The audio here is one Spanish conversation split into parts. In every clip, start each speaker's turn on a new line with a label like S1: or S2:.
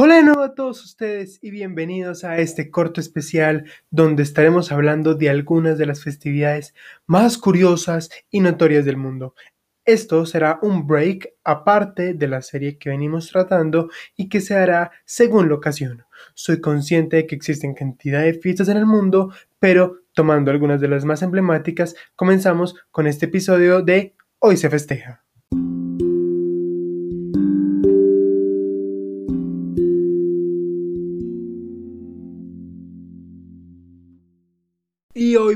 S1: Hola de nuevo a todos ustedes y bienvenidos a este corto especial donde estaremos hablando de algunas de las festividades más curiosas y notorias del mundo. Esto será un break aparte de la serie que venimos tratando y que se hará según la ocasión. Soy consciente de que existen cantidad de fiestas en el mundo, pero tomando algunas de las más emblemáticas, comenzamos con este episodio de Hoy se festeja.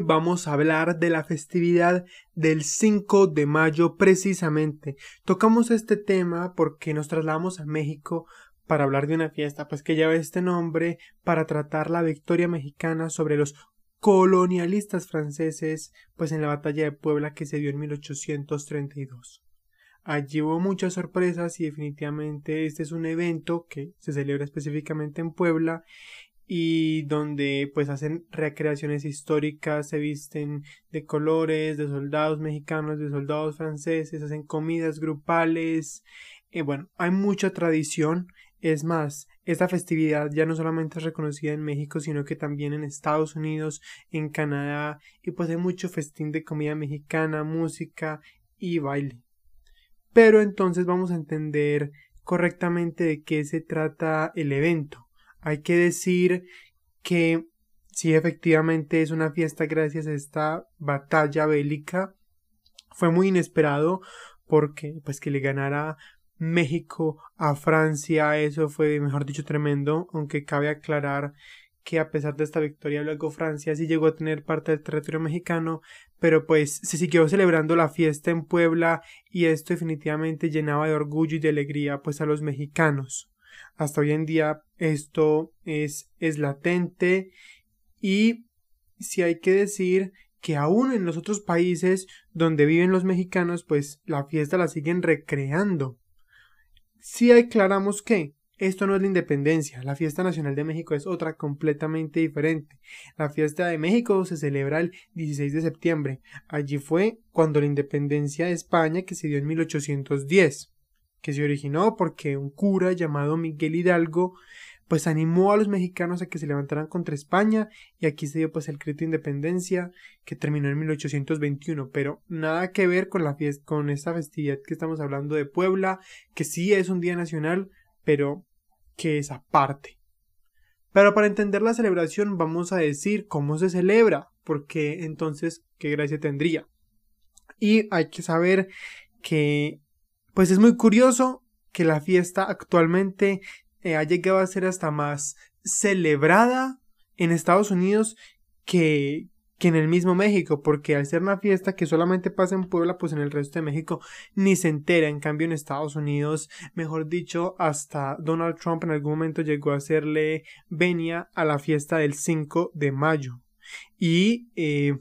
S1: Vamos a hablar de la festividad del 5 de mayo precisamente. Tocamos este tema porque nos trasladamos a México para hablar de una fiesta pues que lleva este nombre para tratar la victoria mexicana sobre los colonialistas franceses pues en la batalla de Puebla que se dio en 1832. Allí hubo muchas sorpresas y definitivamente este es un evento que se celebra específicamente en Puebla y donde pues hacen recreaciones históricas, se visten de colores, de soldados mexicanos, de soldados franceses, hacen comidas grupales, eh, bueno, hay mucha tradición, es más, esta festividad ya no solamente es reconocida en México, sino que también en Estados Unidos, en Canadá, y pues hay mucho festín de comida mexicana, música y baile. Pero entonces vamos a entender correctamente de qué se trata el evento. Hay que decir que sí, efectivamente es una fiesta gracias a esta batalla bélica. Fue muy inesperado porque pues que le ganara México a Francia, eso fue mejor dicho tremendo, aunque cabe aclarar que a pesar de esta victoria luego Francia sí llegó a tener parte del territorio mexicano, pero pues se siguió celebrando la fiesta en Puebla y esto definitivamente llenaba de orgullo y de alegría pues a los mexicanos. Hasta hoy en día esto es, es latente y si hay que decir que aún en los otros países donde viven los mexicanos, pues la fiesta la siguen recreando. Si aclaramos que esto no es la independencia, la fiesta nacional de México es otra completamente diferente. La fiesta de México se celebra el 16 de septiembre. Allí fue cuando la independencia de España que se dio en 1810 que se originó porque un cura llamado Miguel Hidalgo pues animó a los mexicanos a que se levantaran contra España y aquí se dio pues el grito de independencia que terminó en 1821 pero nada que ver con la fiesta con esta festividad que estamos hablando de Puebla que sí es un día nacional pero que es aparte. Pero para entender la celebración vamos a decir cómo se celebra porque entonces qué gracia tendría y hay que saber que pues es muy curioso que la fiesta actualmente eh, ha llegado a ser hasta más celebrada en Estados Unidos que, que en el mismo México, porque al ser una fiesta que solamente pasa en Puebla, pues en el resto de México ni se entera. En cambio, en Estados Unidos, mejor dicho, hasta Donald Trump en algún momento llegó a hacerle venia a la fiesta del 5 de mayo. Y eh,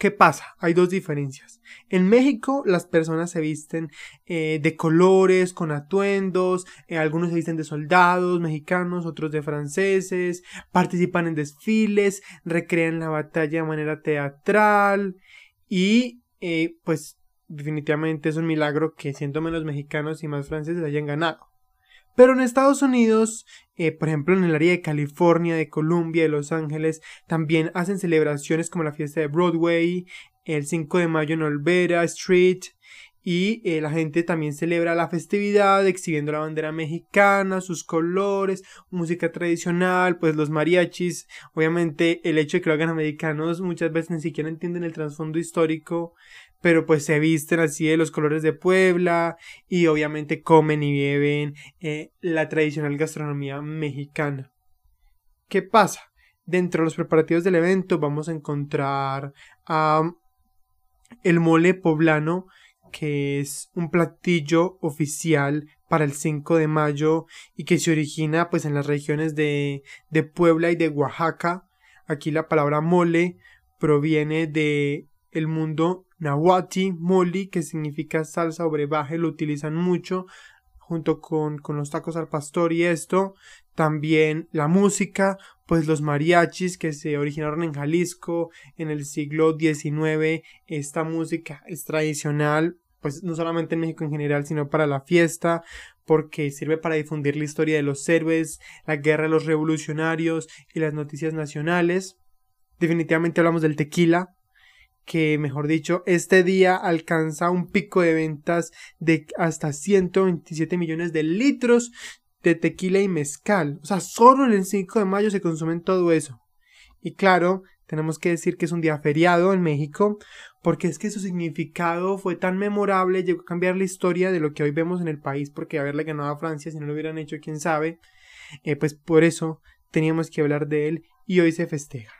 S1: ¿Qué pasa? Hay dos diferencias. En México las personas se visten eh, de colores, con atuendos, eh, algunos se visten de soldados mexicanos, otros de franceses, participan en desfiles, recrean la batalla de manera teatral y eh, pues definitivamente es un milagro que siendo menos mexicanos y más franceses hayan ganado. Pero en Estados Unidos, eh, por ejemplo en el área de California, de Columbia, de Los Ángeles, también hacen celebraciones como la fiesta de Broadway, el 5 de mayo en Olvera Street, y eh, la gente también celebra la festividad exhibiendo la bandera mexicana, sus colores, música tradicional, pues los mariachis, obviamente el hecho de que lo hagan americanos muchas veces ni siquiera entienden el trasfondo histórico pero pues se visten así de los colores de Puebla y obviamente comen y beben eh, la tradicional gastronomía mexicana. ¿Qué pasa? Dentro de los preparativos del evento vamos a encontrar el mole poblano, que es un platillo oficial para el 5 de mayo y que se origina pues en las regiones de, de Puebla y de Oaxaca. Aquí la palabra mole proviene de el mundo nahuati, moli, que significa salsa o brebaje, lo utilizan mucho junto con, con los tacos al pastor y esto. También la música, pues los mariachis que se originaron en Jalisco en el siglo XIX. Esta música es tradicional, pues no solamente en México en general, sino para la fiesta, porque sirve para difundir la historia de los héroes, la guerra de los revolucionarios y las noticias nacionales. Definitivamente hablamos del tequila, que, mejor dicho, este día alcanza un pico de ventas de hasta 127 millones de litros de tequila y mezcal. O sea, solo en el 5 de mayo se consumen todo eso. Y claro, tenemos que decir que es un día feriado en México, porque es que su significado fue tan memorable, llegó a cambiar la historia de lo que hoy vemos en el país, porque haberle ganado a Francia, si no lo hubieran hecho, quién sabe, eh, pues por eso teníamos que hablar de él y hoy se festeja.